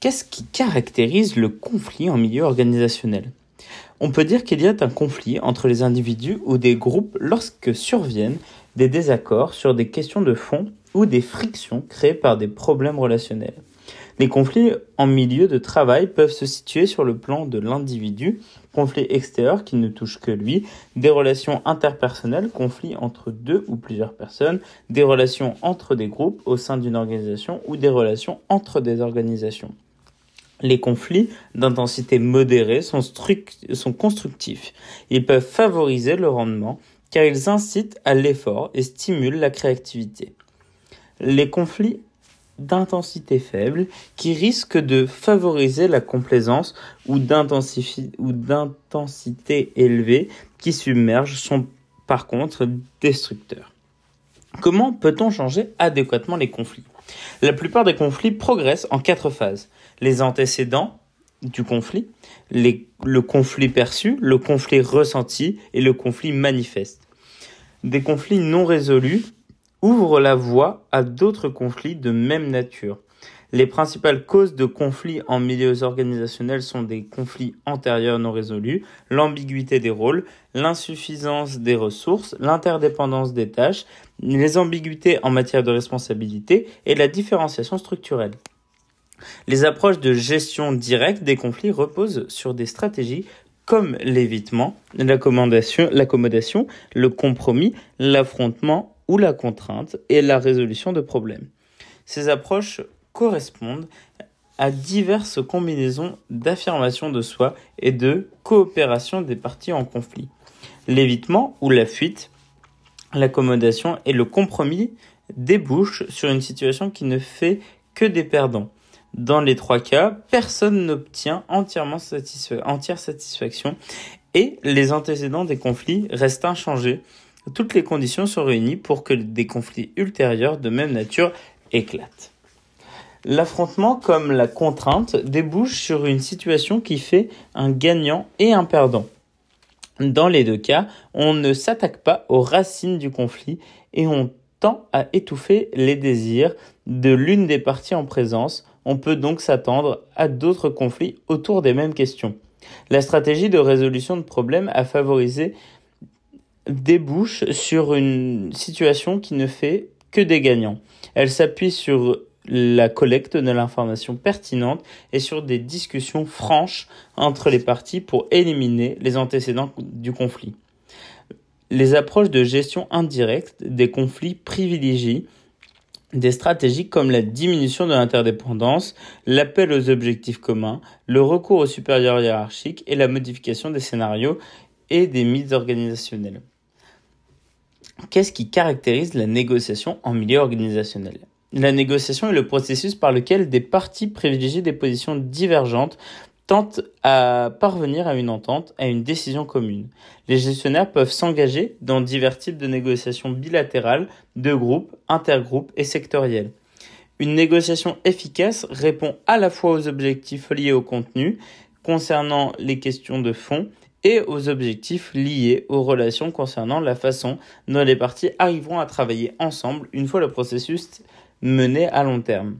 Qu'est-ce qui caractérise le conflit en milieu organisationnel? On peut dire qu'il y a un conflit entre les individus ou des groupes lorsque surviennent des désaccords sur des questions de fond ou des frictions créées par des problèmes relationnels. Les conflits en milieu de travail peuvent se situer sur le plan de l'individu, conflits extérieurs qui ne touchent que lui, des relations interpersonnelles, conflits entre deux ou plusieurs personnes, des relations entre des groupes au sein d'une organisation ou des relations entre des organisations. Les conflits d'intensité modérée sont, constructifs. Ils peuvent favoriser le rendement car ils incitent à l'effort et stimulent la créativité. Les conflits d'intensité faible qui risquent de favoriser la complaisance ou d'intensité élevée qui submerge sont par contre destructeurs. Comment peut-on changer adéquatement les conflits? La plupart des conflits progressent en quatre phases. Les antécédents du conflit, le conflit perçu, le conflit ressenti et le conflit manifeste. Des conflits non résolus ouvre la voie à d'autres conflits de même nature. Les principales causes de conflits en milieux organisationnels sont des conflits antérieurs non résolus, l'ambiguïté des rôles, l'insuffisance des ressources, l'interdépendance des tâches, les ambiguïtés en matière de responsabilité et la différenciation structurelle. Les approches de gestion directe des conflits reposent sur des stratégies comme l'évitement, l'accommodation, le compromis, l'affrontement ou la contrainte et la résolution de problèmes. Ces approches correspondent à diverses combinaisons d'affirmation de soi et de coopération des parties en conflit. L'évitement ou la fuite, l'accommodation et le compromis débouchent sur une situation qui ne fait que des perdants. Dans les trois cas, personne n'obtient entièrement entière satisfaction et les antécédents des conflits restent inchangés toutes les conditions sont réunies pour que des conflits ultérieurs de même nature éclatent. L'affrontement comme la contrainte débouche sur une situation qui fait un gagnant et un perdant. Dans les deux cas, on ne s'attaque pas aux racines du conflit et on tend à étouffer les désirs de l'une des parties en présence. On peut donc s'attendre à d'autres conflits autour des mêmes questions. La stratégie de résolution de problèmes a favorisé débouche sur une situation qui ne fait que des gagnants. Elle s'appuie sur la collecte de l'information pertinente et sur des discussions franches entre les parties pour éliminer les antécédents du conflit. Les approches de gestion indirecte des conflits privilégient des stratégies comme la diminution de l'interdépendance, l'appel aux objectifs communs, le recours aux supérieurs hiérarchiques et la modification des scénarios et des mythes organisationnels. Qu'est-ce qui caractérise la négociation en milieu organisationnel? La négociation est le processus par lequel des parties privilégient des positions divergentes tentent à parvenir à une entente, à une décision commune. Les gestionnaires peuvent s'engager dans divers types de négociations bilatérales, de groupes, intergroupes et sectorielles. Une négociation efficace répond à la fois aux objectifs liés au contenu, concernant les questions de fond, et aux objectifs liés aux relations concernant la façon dont les parties arriveront à travailler ensemble une fois le processus mené à long terme.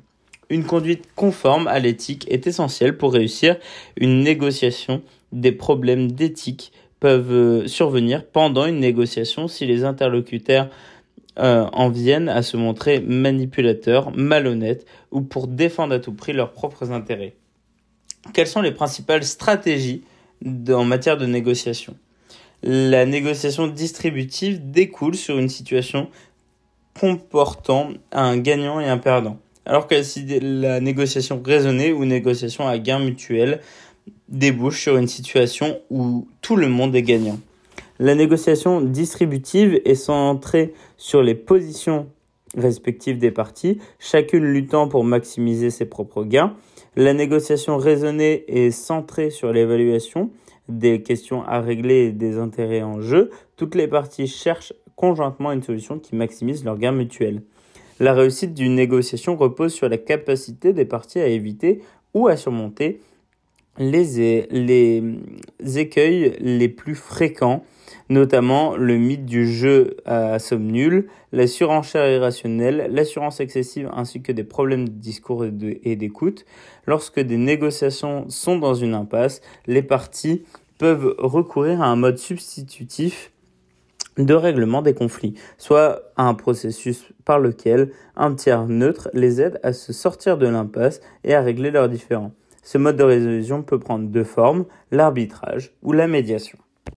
Une conduite conforme à l'éthique est essentielle pour réussir une négociation. Des problèmes d'éthique peuvent euh, survenir pendant une négociation si les interlocuteurs euh, en viennent à se montrer manipulateurs, malhonnêtes ou pour défendre à tout prix leurs propres intérêts. Quelles sont les principales stratégies en matière de négociation? La négociation distributive découle sur une situation comportant un gagnant et un perdant. Alors que la négociation raisonnée ou négociation à gain mutuel débouche sur une situation où tout le monde est gagnant. La négociation distributive est centrée sur les positions respectives des parties, chacune luttant pour maximiser ses propres gains. La négociation raisonnée est centrée sur l'évaluation des questions à régler et des intérêts en jeu. Toutes les parties cherchent conjointement une solution qui maximise leurs gains mutuels. La réussite d'une négociation repose sur la capacité des parties à éviter ou à surmonter les, les écueils les plus fréquents, notamment le mythe du jeu à somme nulle, la surenchère irrationnelle, l'assurance excessive ainsi que des problèmes de discours et d'écoute. Lorsque des négociations sont dans une impasse, les parties peuvent recourir à un mode substitutif de règlement des conflits, soit un processus par lequel un tiers neutre les aide à se sortir de l'impasse et à régler leurs différends. Ce mode de résolution peut prendre deux formes, l'arbitrage ou la médiation.